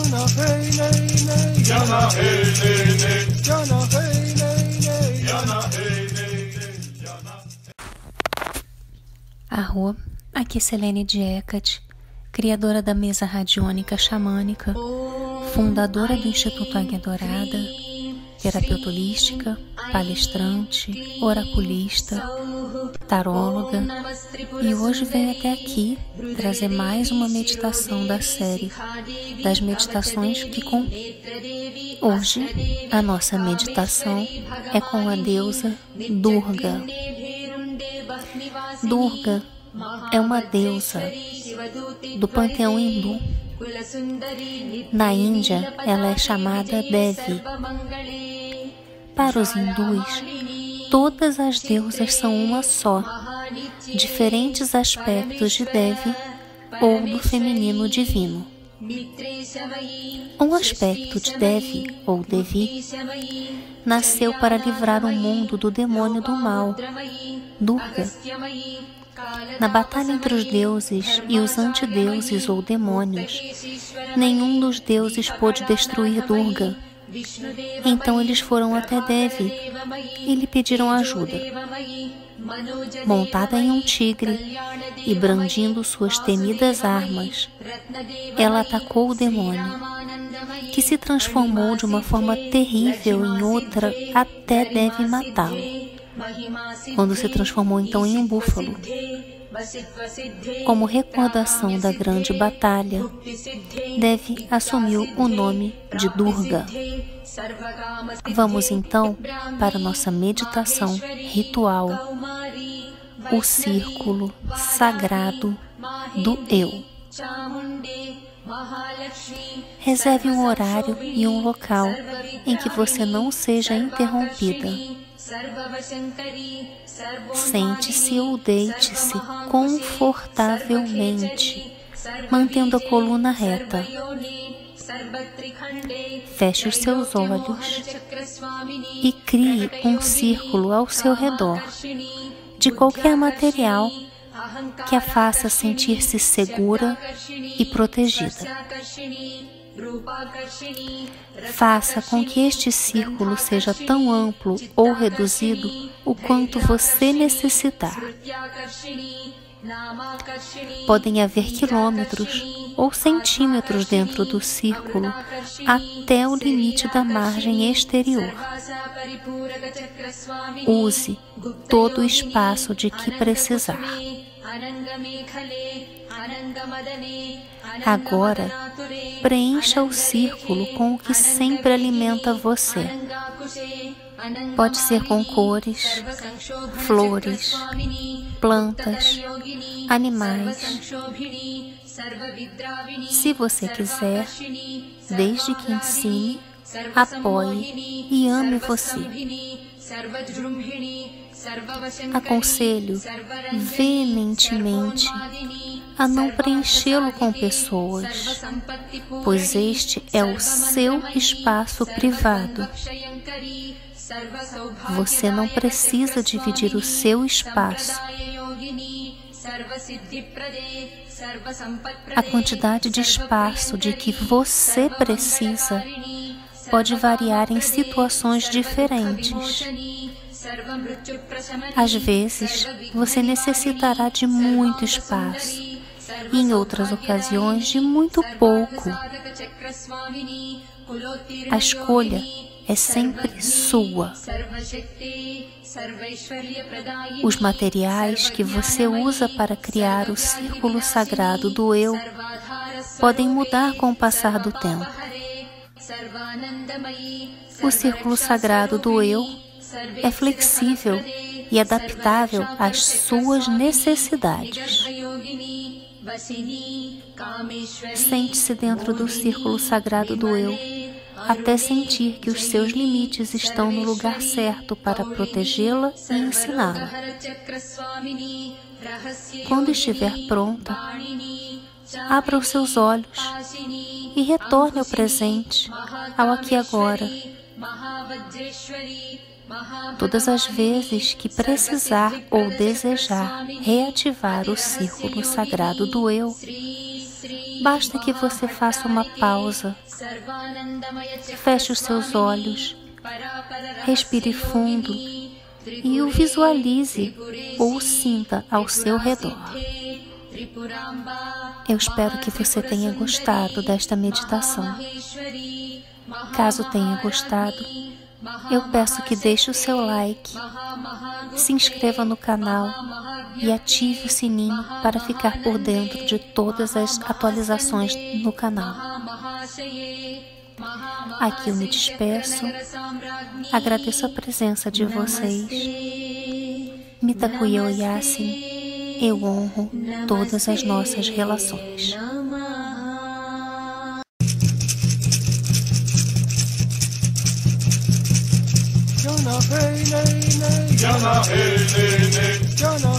Jana hey nay nay Jana hey nay nay Jana hey nay nay Jana hey nay nay Arro, aqui é Selene Diecat, criadora da mesa radiônica xamânica, fundadora do Instituto Águia Dourada, terapeuta holística, palestrante, oraculista, taróloga, e hoje venho até aqui trazer mais uma meditação da série das meditações que com hoje a nossa meditação é com a deusa Durga. Durga é uma deusa do panteão hindu. Na Índia, ela é chamada Devi. Para os hindus, todas as deusas são uma só, diferentes aspectos de Devi ou do feminino divino. Um aspecto de Devi ou Devi nasceu para livrar o mundo do demônio do mal, Durga. Na batalha entre os deuses e os antideuses ou demônios, nenhum dos deuses pôde destruir Durga então eles foram até Devi e lhe pediram ajuda. Montada em um tigre e brandindo suas temidas armas, ela atacou o demônio, que se transformou de uma forma terrível em outra até Devi matá-lo. Quando se transformou então em um búfalo, como recordação da grande batalha, Devi assumiu o nome de Durga. Vamos então para nossa meditação ritual, o círculo sagrado do Eu. Reserve um horário e um local em que você não seja interrompida. Sente-se ou deite-se confortavelmente, mantendo a coluna reta. Feche os seus olhos e crie um círculo ao seu redor, de qualquer material que a faça sentir-se segura e protegida. Faça com que este círculo seja tão amplo ou reduzido o quanto você necessitar. Podem haver quilômetros ou centímetros dentro do círculo até o limite da margem exterior. Use todo o espaço de que precisar. Agora, preencha o círculo com o que sempre alimenta você. Pode ser com cores, flores, plantas, animais. Se você quiser, desde que ensine, apoie e ame você. Aconselho veementemente a não preenchê-lo com pessoas, pois este é o seu espaço privado. Você não precisa dividir o seu espaço. A quantidade de espaço de que você precisa pode variar em situações diferentes. Às vezes, você necessitará de muito espaço e, em outras ocasiões, de muito pouco. A escolha é sempre sua. Os materiais que você usa para criar o círculo sagrado do eu podem mudar com o passar do tempo. O círculo sagrado do eu é flexível e adaptável às suas necessidades. Sente-se dentro do círculo sagrado do eu, até sentir que os seus limites estão no lugar certo para protegê-la e ensiná-la. Quando estiver pronta, abra os seus olhos e retorne ao presente, ao aqui e agora todas as vezes que precisar ou desejar reativar o círculo sagrado do eu, Basta que você faça uma pausa, feche os seus olhos, respire fundo e o visualize ou sinta ao seu redor. Eu espero que você tenha gostado desta meditação. Caso tenha gostado, eu peço que deixe o seu like, se inscreva no canal e ative o sininho para ficar por dentro de todas as atualizações no canal. Aqui eu me despeço, agradeço a presença de vocês. Mitakuyo Yasin, eu honro todas as nossas relações. Jana hey hey Jana